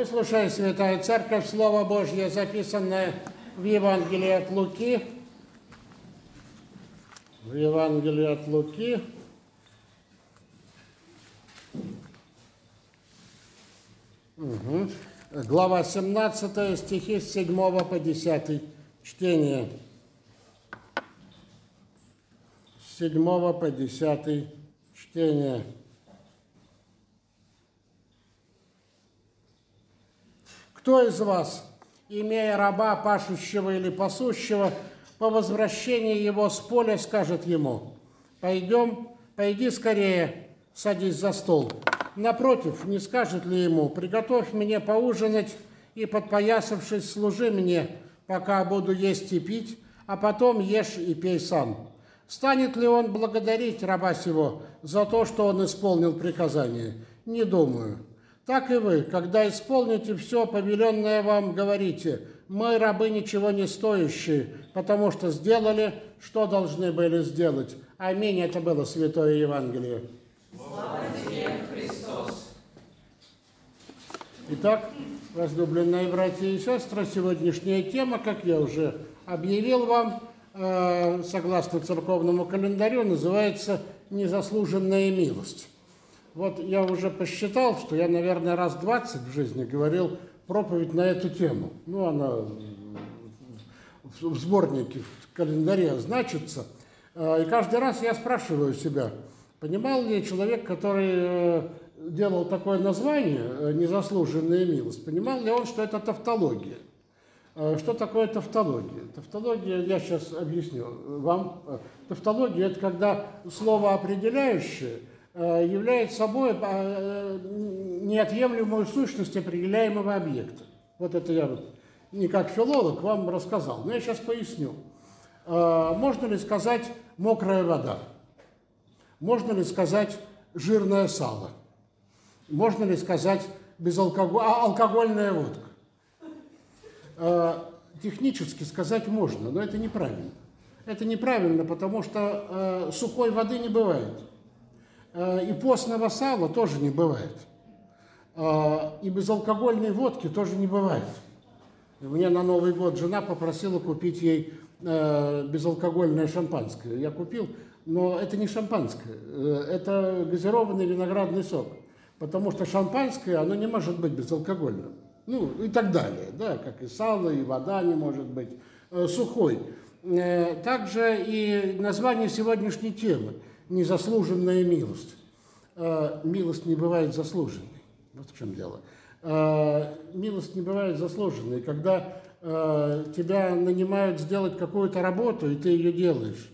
Выслушай, Святая Церковь, Слово Божье, записанное в Евангелии от Луки. В Евангелии от Луки. Угу. Глава 17, стихи с 7 по 10. Чтение. С 7 по 10. Чтение. Кто из вас, имея раба, пашущего или пасущего, по возвращении его с поля скажет ему, «Пойдем, пойди скорее, садись за стол». Напротив, не скажет ли ему, «Приготовь мне поужинать и, подпоясавшись, служи мне, пока буду есть и пить, а потом ешь и пей сам». Станет ли он благодарить раба сего за то, что он исполнил приказание? Не думаю. Так и вы, когда исполните все повеленное вам, говорите, мы рабы ничего не стоящие, потому что сделали, что должны были сделать. Аминь. Это было Святое Евангелие. Слава тебе, Христос. Итак, возлюбленные братья и сестры, сегодняшняя тема, как я уже объявил вам, э, согласно церковному календарю, называется «Незаслуженная милость». Вот я уже посчитал, что я, наверное, раз 20 в жизни говорил проповедь на эту тему. Ну, она в сборнике, в календаре значится. А, и каждый раз я спрашиваю себя, понимал ли человек, который э, делал такое название э, «Незаслуженная милость», понимал ли он, что это тавтология? А, что такое тавтология? Тавтология, я сейчас объясню вам. Тавтология – это когда слово определяющее – Э, является собой э, неотъемлемую сущность определяемого объекта. Вот это я не как филолог вам рассказал, но я сейчас поясню. Э, можно ли сказать мокрая вода? Можно ли сказать жирное сало? Можно ли сказать безалкоголь... а, алкогольная водка? Технически сказать можно, но это неправильно. Это неправильно, потому что сухой воды не бывает. Э, и постного сала тоже не бывает. Э, и безалкогольной водки тоже не бывает. Мне на Новый год жена попросила купить ей э, безалкогольное шампанское. Я купил, но это не шампанское, это газированный виноградный сок. Потому что шампанское, оно не может быть безалкогольным. Ну и так далее, да, как и сало, и вода не может быть сухой. Также и название сегодняшней темы – незаслуженная милость. А, милость не бывает заслуженной. Вот в чем дело. А, милость не бывает заслуженной. Когда а, тебя нанимают сделать какую-то работу, и ты ее делаешь,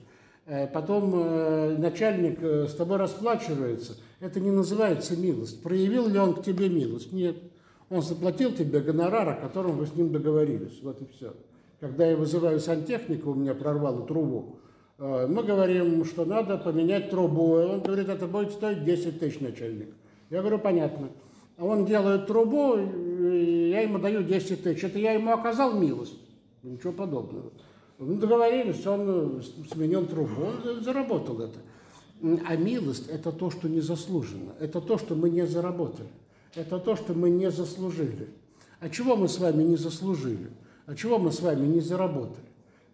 потом начальник с тобой расплачивается, это не называется милость. Проявил ли он к тебе милость? Нет. Он заплатил тебе гонорар, о котором вы с ним договорились. Вот и все. Когда я вызываю сантехника, у меня прорвало трубу, Э, мы говорим, что надо поменять трубу. Он говорит, это будет стоить 10 тысяч, начальник. Я говорю, понятно. А он делает трубу, я ему даю 10 тысяч. Это я ему оказал милость. Ничего подобного. Мы договорились, он сменил трубу, он заработал это. А милость – это то, что не заслужено. Это то, что мы не заработали. Это то, что мы не заслужили. А чего мы с вами не заслужили? А чего мы с вами не заработали?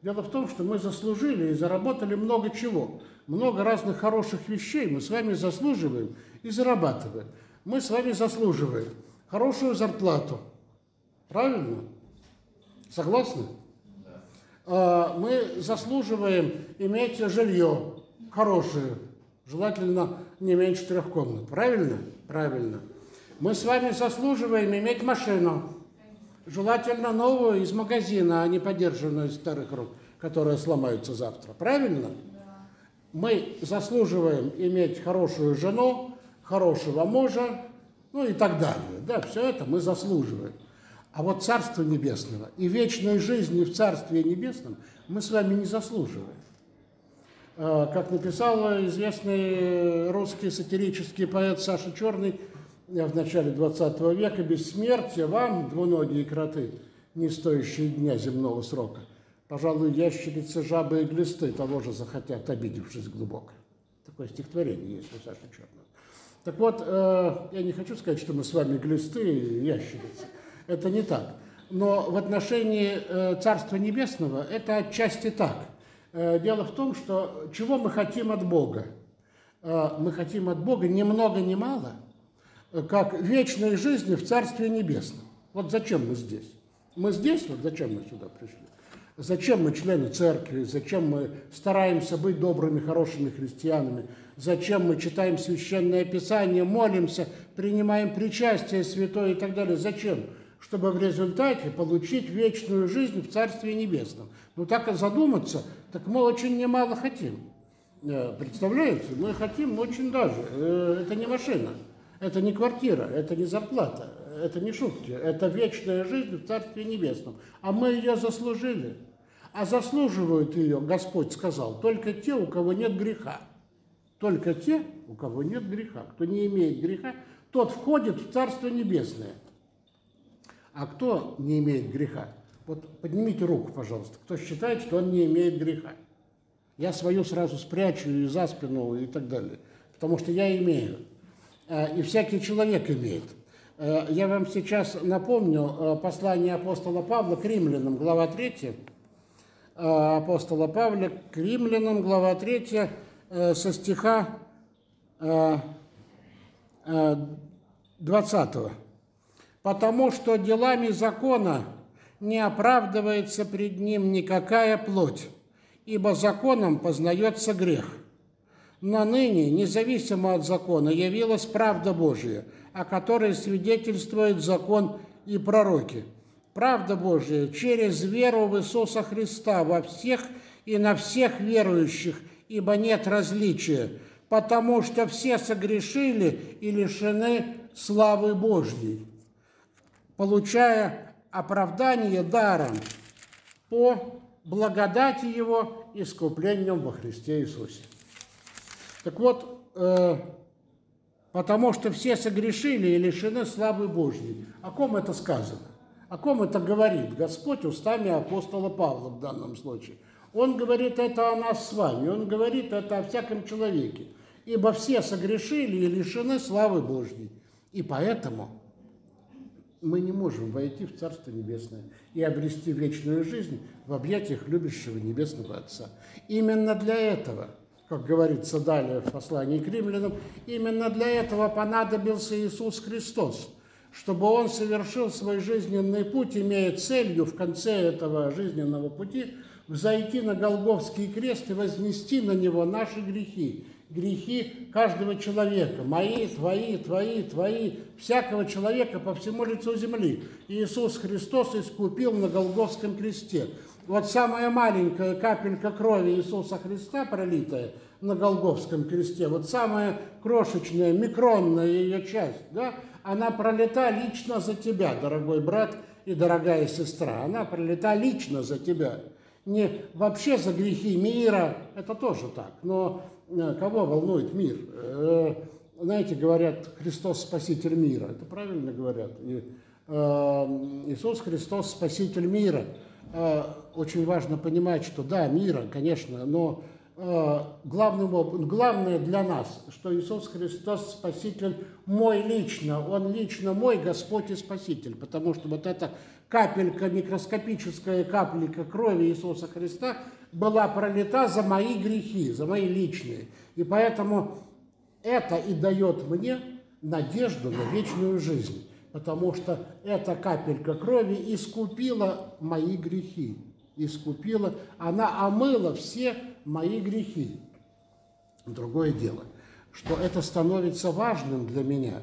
Дело в том, что мы заслужили и заработали много чего. Много разных хороших вещей мы с вами заслуживаем и зарабатываем. Мы с вами заслуживаем хорошую зарплату. Правильно? Согласны? Да. Мы заслуживаем иметь жилье хорошее, желательно не меньше трех комнат. Правильно? Правильно. Мы с вами заслуживаем иметь машину. Желательно новую из магазина, а не подержанную из старых рук, которые сломаются завтра. Правильно? Да. Мы заслуживаем иметь хорошую жену, хорошего мужа, ну и так далее. Да, все это мы заслуживаем. А вот Царство Небесного и вечной жизни в Царстве Небесном мы с вами не заслуживаем. А, как написал известный русский сатирический поэт Саша Черный, в начале 20 века бессмертие вам, двуногие кроты, не стоящие дня земного срока. Пожалуй, ящерицы, жабы и глисты того же захотят, обидевшись глубоко. Такое стихотворение есть у Саши Черного. Так вот, э, я не хочу сказать, что мы с вами глисты и ящерицы. это не так. Но в отношении э, Царства Небесного это отчасти так. Э, дело в том, что чего мы хотим от Бога? Э, мы хотим от Бога ни много ни мало, как вечной жизни в Царстве Небесном. Вот зачем мы здесь? Мы здесь, вот зачем мы сюда пришли? Зачем мы члены церкви? Зачем мы стараемся быть добрыми, хорошими христианами? Зачем мы читаем священное писание, молимся, принимаем причастие святое и так далее? Зачем? Чтобы в результате получить вечную жизнь в Царстве Небесном. Ну так и задуматься, так мы очень немало хотим. Э, представляете? Мы хотим очень даже. Э, это не машина, это не квартира, это не зарплата, это не шутки, это вечная жизнь в Царстве Небесном. А мы ее заслужили. А заслуживают ее, Господь сказал, только те, у кого нет греха. Только те, у кого нет греха. Кто не имеет греха, тот входит в Царство Небесное. А кто не имеет греха? Вот поднимите руку, пожалуйста. Кто считает, что он не имеет греха? Я свою сразу спрячу и за спину и так далее. Потому что я имею. Э, и всякий человек имеет. Э, я вам сейчас напомню э, послание апостола Павла к римлянам, глава 3. Э, апостола Павла к римлянам, глава 3, со стиха 20. «Потому что делами закона не оправдывается пред ним никакая плоть, ибо законом познается грех. Но ныне, независимо от закона, явилась правда Божия – о которой свидетельствует закон и пророки. Правда Божия через веру в Иисуса Христа во всех и на всех верующих, ибо нет различия, потому что все согрешили и лишены славы Божьей, получая оправдание даром по благодати Его искуплением во Христе Иисусе. Так вот, э, потому что все согрешили и лишены славы Божьей. О ком это сказано? О ком это говорит Господь устами апостола Павла в данном случае? Он говорит это о нас с вами, он говорит это о всяком человеке. Ибо все согрешили и лишены славы Божьей. И поэтому мы не можем войти в Царство Небесное и обрести вечную жизнь в объятиях любящего Небесного Отца. Именно для этого – как говорится далее в послании к римлянам, именно для этого понадобился Иисус Христос, чтобы Он совершил свой жизненный путь, имея целью в конце этого жизненного пути взойти на Голговский крест и вознести на него наши грехи, грехи каждого человека, мои, твои, твои, твои, всякого человека по всему лицу земли. Иисус Христос искупил на Голговском кресте. Вот самая маленькая капелька крови Иисуса Христа, пролитая на Голговском кресте, вот самая крошечная, микронная ее часть, да, она пролита лично за тебя, дорогой брат и дорогая сестра. Она пролита лично за тебя. Не вообще за грехи мира, это тоже так, но э, кого волнует мир? Э, знаете, говорят, Христос Спаситель мира. Это правильно говорят. И, э, Иисус Христос Спаситель мира – очень важно понимать, что да, мира, конечно, но э, главным, главное для нас, что Иисус Христос Спаситель мой лично, Он лично мой Господь и Спаситель, потому что вот эта капелька, микроскопическая капелька крови Иисуса Христа была пролита за мои грехи, за мои личные. И поэтому это и дает мне надежду на вечную жизнь потому что эта капелька крови искупила мои грехи. Искупила, она омыла все мои грехи. Другое дело, что это становится важным для меня,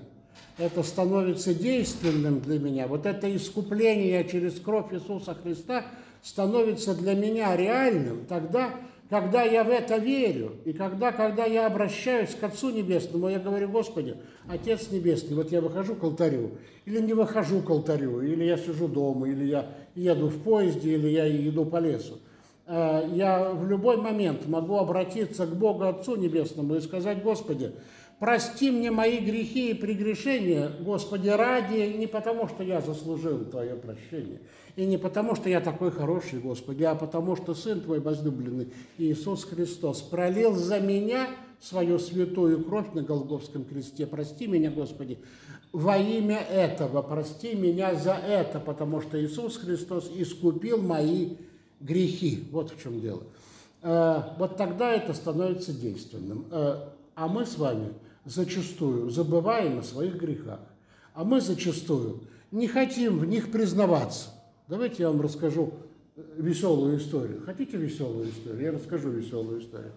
это становится действенным для меня. Вот это искупление через кровь Иисуса Христа становится для меня реальным тогда, когда я в это верю, и когда, когда я обращаюсь к Отцу Небесному, я говорю, Господи, Отец Небесный, вот я выхожу к алтарю, или не выхожу к алтарю, или я сижу дома, или я еду в поезде, или я иду по лесу. А, я в любой момент могу обратиться к Богу Отцу Небесному и сказать, Господи, прости мне мои грехи и прегрешения, Господи, ради, не потому, что я заслужил Твое прощение, и не потому, что я такой хороший, Господи, а потому, что Сын Твой возлюбленный, Иисус Христос, пролил за меня свою святую кровь на Голговском кресте. Прости меня, Господи, во имя этого, прости меня за это, потому что Иисус Христос искупил мои грехи. Вот в чем дело. Э, вот тогда это становится действенным. Э, а мы с вами зачастую забываем о своих грехах. А мы зачастую не хотим в них признаваться. Давайте я вам расскажу э, веселую историю. Хотите веселую историю? Я расскажу веселую историю.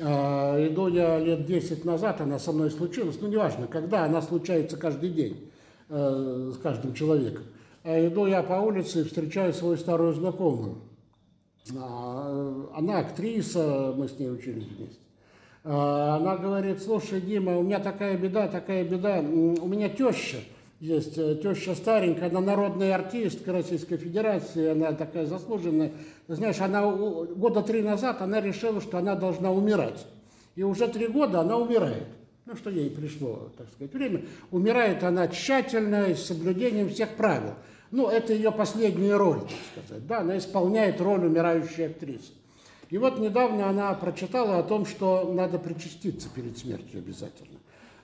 А, иду я лет 10 назад, она со мной случилась, ну неважно, когда, она случается каждый день э, с каждым человеком. А иду я по улице и встречаю свою старую знакомую. А, она актриса, мы с ней учились вместе. А, она говорит, слушай, Дима, у меня такая беда, такая беда, у меня теща есть, э, теща старенькая, она народная артистка Российской Федерации, она такая заслуженная. знаешь, она года три назад она решила, что она должна умирать. И уже три года она умирает. Ну, что ей пришло, так сказать, время. Умирает она тщательно, с соблюдением всех правил. Ну, это ее последняя роль, так сказать. Да, она исполняет роль умирающей актрисы. И вот недавно она прочитала о том, что надо причаститься перед смертью обязательно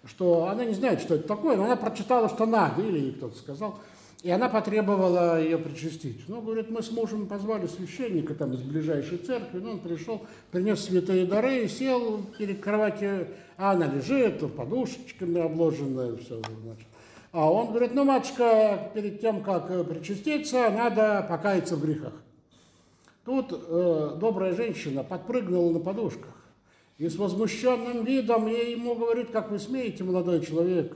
что она не знает, что это такое, но она прочитала, что надо, или ей кто-то сказал, и она потребовала ее причастить. Ну, говорит, мы с мужем позвали священника там из ближайшей церкви, ну, он пришел, принес святые дары и сел перед кроватью, а она лежит, подушечками обложенная, все, значит. А он говорит, ну, матушка, перед тем, как причаститься, надо покаяться в грехах. Тут э, добрая женщина подпрыгнула на подушках и с возмущенным видом я ему говорит, как вы смеете, молодой человек,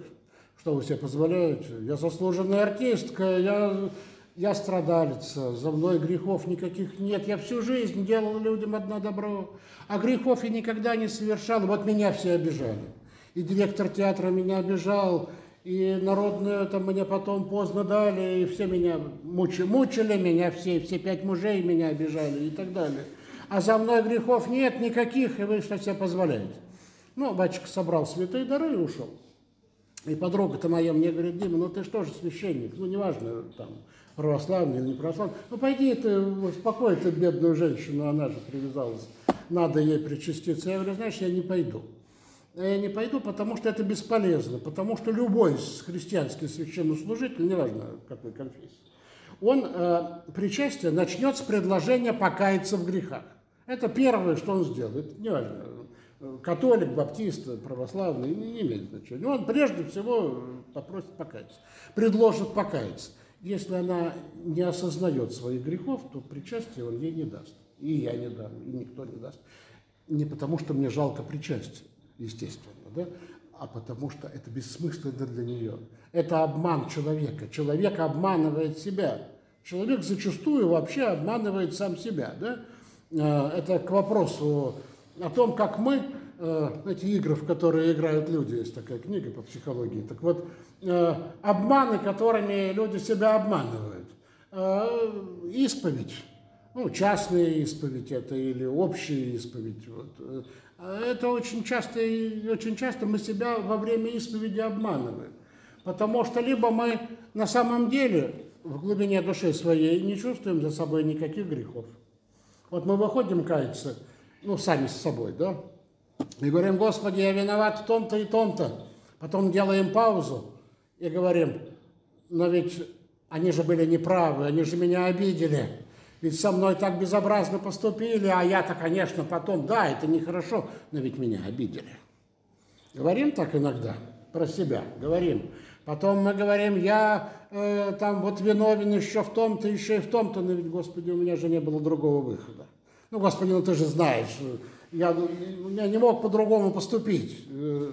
что вы себе позволяете? Я заслуженная артистка, я, я страдалица, за мной грехов никаких нет. Я всю жизнь делал людям одно добро, а грехов я никогда не совершал. Вот меня все обижали. И директор театра меня обижал, и народную там мне потом поздно дали, и все меня мучили, мучили меня все, все пять мужей меня обижали и так далее а за мной грехов нет никаких, и вы что себе позволяете. Ну, батюшка собрал святые дары и ушел. И подруга-то моя мне говорит, Дима, ну ты что же священник, ну неважно, там, православный или не православный, ну пойди ты, успокой ты бедную женщину, она же привязалась, надо ей причаститься. Я говорю, знаешь, я не пойду. Я не пойду, потому что это бесполезно, потому что любой христианский священнослужитель, неважно какой конфессии, он э, причастие начнет с предложения покаяться в грехах. Это первое, что он сделает. Неважно, католик, баптист, православный, не имеет значения. Он прежде всего попросит покаяться, предложит покаяться. Если она не осознает своих грехов, то причастие он ей не даст. И я не дам, и никто не даст. Не потому, что мне жалко причастие, естественно, да? а потому что это бессмысленно для нее. Это обман человека. Человек обманывает себя. Человек зачастую вообще обманывает сам себя. Да? Э, это к вопросу о том, как мы, э, эти игры, в которые играют люди, есть такая книга по психологии. Так вот, э, обманы, которыми люди себя обманывают. Исповедь, ну, частная исповедь это или общая исповедь. Вот. Это очень часто, очень часто мы себя во время исповеди обманываем. Потому что либо мы на самом деле в глубине души своей не чувствуем за собой никаких грехов, вот мы выходим каяться, ну, сами с собой, да, и говорим, Господи, я виноват в том-то и том-то. Потом делаем паузу и говорим, но ведь они же были неправы, они же меня обидели. Ведь со мной так безобразно поступили, а я-то, конечно, потом, да, это нехорошо, но ведь меня обидели. Говорим так иногда про себя, говорим. Потом мы говорим, я э, там вот виновен еще в том-то, еще и в том-то, но ведь, Господи, у меня же не было другого выхода. Ну, Господи, ну ты же знаешь, я, я не мог по-другому поступить. Э,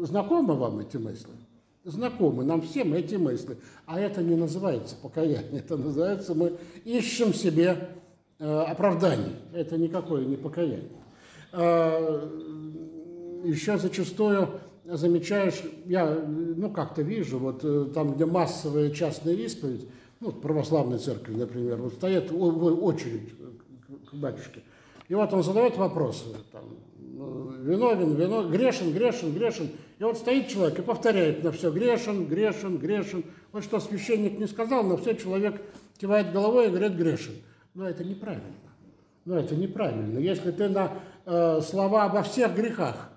знакомы вам эти мысли? Знакомы нам всем эти мысли. А это не называется покаяние, это называется мы ищем себе э, оправданий. Это никакое не покаяние. Э, еще зачастую замечаешь, я ну как-то вижу, вот э, там, где массовая частная исповедь, ну, православной церкви, например, вот стоят очередь к батюшке, и вот он задает вопросы, там, виновен, виновен, грешен, грешен, грешен. И вот стоит человек и повторяет на все грешен, грешен, грешен. Вот что священник не сказал, но все человек кивает головой и говорит грешен. Но это неправильно. Но это неправильно. Если ты на э, слова обо всех грехах,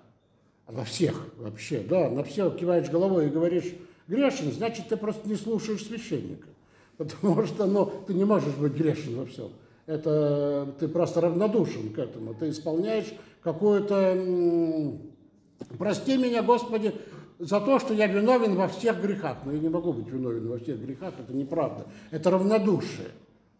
обо всех вообще, да, на все киваешь головой и говоришь грешен, значит, ты просто не слушаешь священника. Потому что, ну, ты не можешь быть грешен во всем. Это ты просто равнодушен к этому. Ты исполняешь какую-то... Прости меня, Господи, за то, что я виновен во всех грехах. Но я не могу быть виновен во всех грехах, это неправда. Это равнодушие.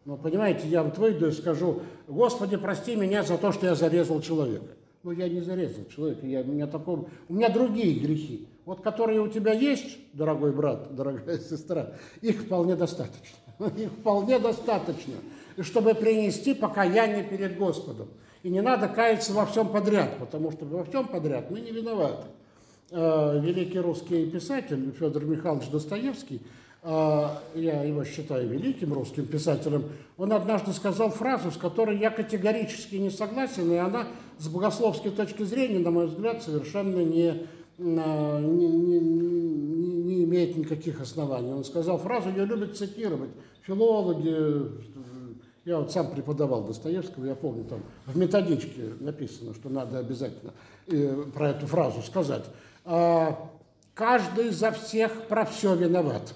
Но понимаете, я вот выйду и скажу, Господи, прости меня за то, что я зарезал человека. Ну, я не зарезал человека, я, у, меня такого, у меня другие грехи. Вот которые у тебя есть, дорогой брат, дорогая сестра, их вполне достаточно. Их вполне достаточно, чтобы принести покаяние перед Господом. И не надо каяться во всем подряд, потому что во всем подряд мы не виноваты. Э, великий русский писатель Федор Михайлович Достоевский, э, я его считаю великим русским писателем, он однажды сказал фразу, с которой я категорически не согласен, и она с богословской точки зрения, на мой взгляд, совершенно не, не, не, не имеет никаких оснований. Он сказал фразу, ее любят цитировать филологи, я вот сам преподавал Достоевского, я помню, там в методичке написано, что надо обязательно про эту фразу сказать. А, каждый за всех про все виноват.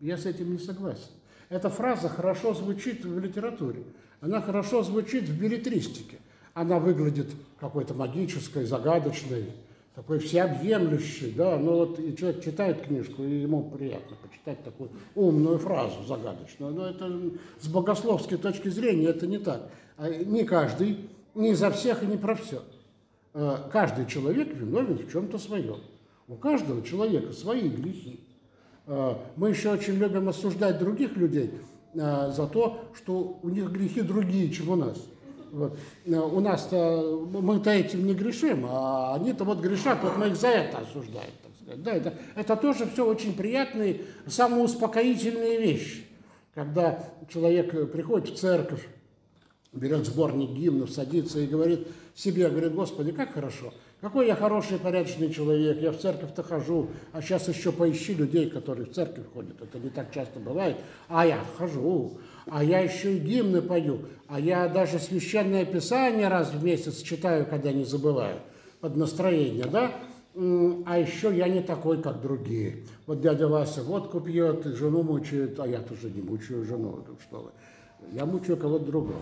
Я с этим не согласен. Эта фраза хорошо звучит в литературе, она хорошо звучит в билетристике. Она выглядит какой-то магической, загадочной, такой всеобъемлющей, да, но вот и человек читает книжку, и ему приятно почитать такую умную фразу загадочную, но это с богословской точки зрения это не так. А не каждый, не за всех и не про все. Э, каждый человек виновен в чем-то своем. У каждого человека свои грехи. Э, мы еще очень любим осуждать других людей за то, что у них грехи другие, чем у нас. Вот. У нас-то мы-то этим не грешим, а они-то вот грешат, вот мы их за это осуждаем, так сказать. Да, это, это тоже все очень приятные, самоуспокоительные вещи. Когда человек приходит в церковь, берет сборник гимнов, садится и говорит себе, говорит, Господи, как хорошо, какой я хороший, порядочный человек, я в церковь-то хожу, а сейчас еще поищи людей, которые в церковь ходят, это не так часто бывает, а я хожу, а я еще и гимны пою, а я даже священное писание раз в месяц читаю, когда не забываю, под настроение, да, а еще я не такой, как другие. Вот дядя Вася водку пьет, жену мучает, а я тоже не мучаю жену, что вы. Я мучаю кого-то другого.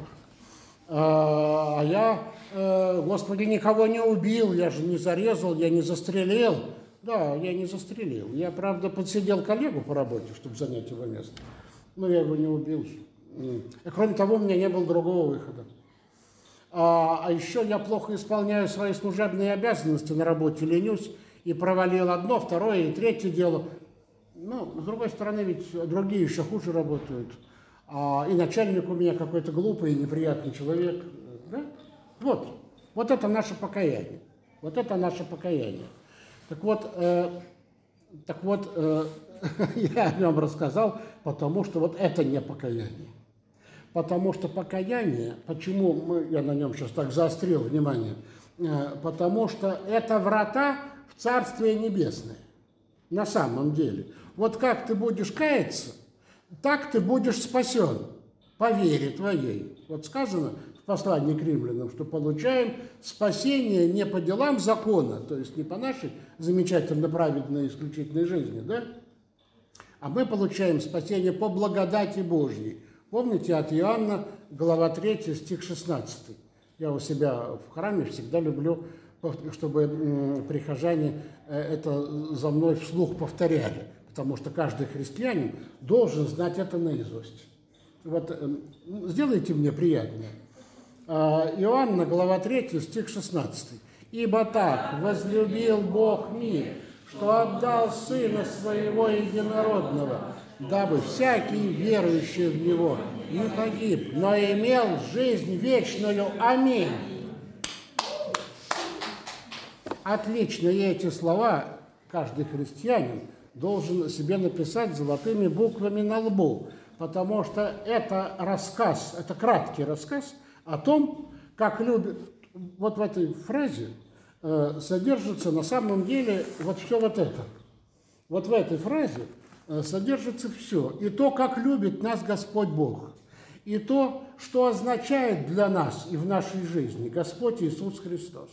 А, а я, э, Господи, никого не убил, я же не зарезал, я не застрелил. Да, я не застрелил. Я, правда, подсидел коллегу по работе, чтобы занять его место. Но я его не убил. И, кроме того, у меня не было другого выхода. А, а еще я плохо исполняю свои служебные обязанности на работе, ленюсь и провалил одно, второе и третье дело. Ну, с другой стороны, ведь другие еще хуже работают. А, и начальник у меня какой-то глупый и неприятный человек. Да? Вот, вот это наше покаяние. Вот это наше покаяние. Так вот, э, так вот э, я о нем рассказал, потому что вот это не покаяние. Потому что покаяние, почему мы, я на нем сейчас так заострил внимание, э, потому что это врата в Царствие Небесное. На самом деле. Вот как ты будешь каяться – так ты будешь спасен по вере твоей. Вот сказано в послании к римлянам, что получаем спасение не по делам закона, то есть не по нашей замечательно праведной исключительной жизни, да? А мы получаем спасение по благодати Божьей. Помните от Иоанна, глава 3, стих 16. Я у себя в храме всегда люблю, чтобы прихожане э, это за мной вслух повторяли потому что каждый христианин должен знать это наизусть. Вот эм, сделайте мне приятнее. А, Иоанна, глава 3, стих 16. «Ибо так возлюбил Бог мир, что отдал Сына Своего Единородного, дабы всякий верующий в Него не погиб, но имел жизнь вечную. Аминь». Отлично, и эти слова каждый христианин – должен себе написать золотыми буквами на лбу, потому что это рассказ, это краткий рассказ о том, как любят, вот в этой фразе э, содержится на самом деле вот все вот это. Вот в этой фразе содержится все. И то, как любит нас Господь Бог. и то, что означает для нас и в нашей жизни Господь Иисус Христос.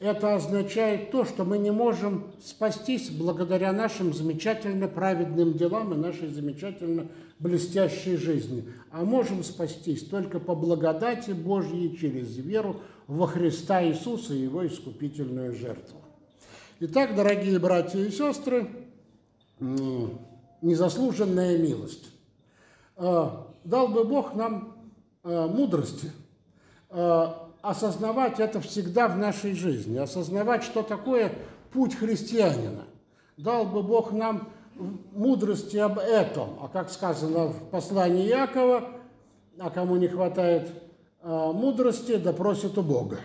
Это означает то, что мы не можем спастись благодаря нашим замечательно праведным делам и нашей замечательно блестящей жизни, а можем спастись только по благодати Божьей через веру во Христа Иисуса и Его искупительную жертву. Итак, дорогие братья и сестры, незаслуженная милость. А, дал бы Бог нам а, мудрости а, осознавать это всегда в нашей жизни, осознавать, что такое путь христианина. Дал бы Бог нам мудрости об этом, а как сказано в послании Якова, а кому не хватает мудрости, да просит у Бога.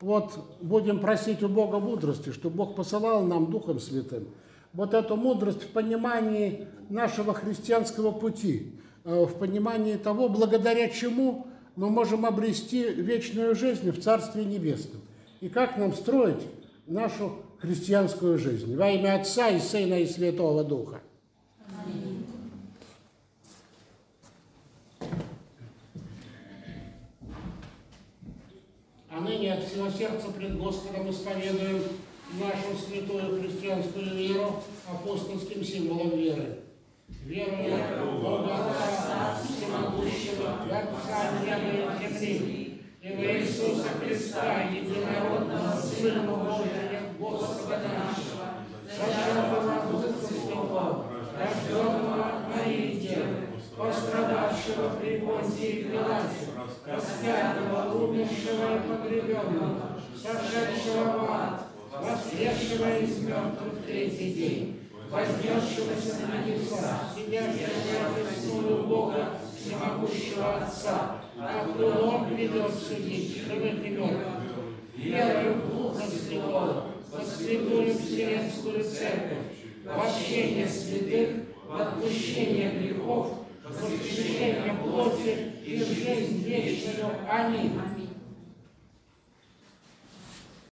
Вот будем просить у Бога мудрости, чтобы Бог посылал нам Духом Святым вот эту мудрость в понимании нашего христианского пути, э, в понимании того, благодаря чему мы можем обрести вечную жизнь в Царстве Небесном. И как нам строить нашу христианскую жизнь. Во имя Отца и Сына и Святого Духа. А ныне от всего сердца пред Господом исповедуем нашу святую христианскую веру апостольским символом веры. Верую в Бога Отца Всемогущего, Отца неба и земли, и в Иисуса Христа, единородного Сына Божия, Господа нашего, зачатого Духа Святого, рожденного от Марии Девы, пострадавшего при Понтии Пилате, распятого, умершего и погребенного, сошедшего в ад, воскресшего из мертвых третий день, вознесшегося на небеса, сидящего престолу Бога, всемогущего Отца, откуда Он ведет судить живых и мертвых, верою в Духа Святого, во святую Вселенскую Церковь, в общение святых, в отпущение грехов, в воскрешение плоти и жизнь вечную. Аминь.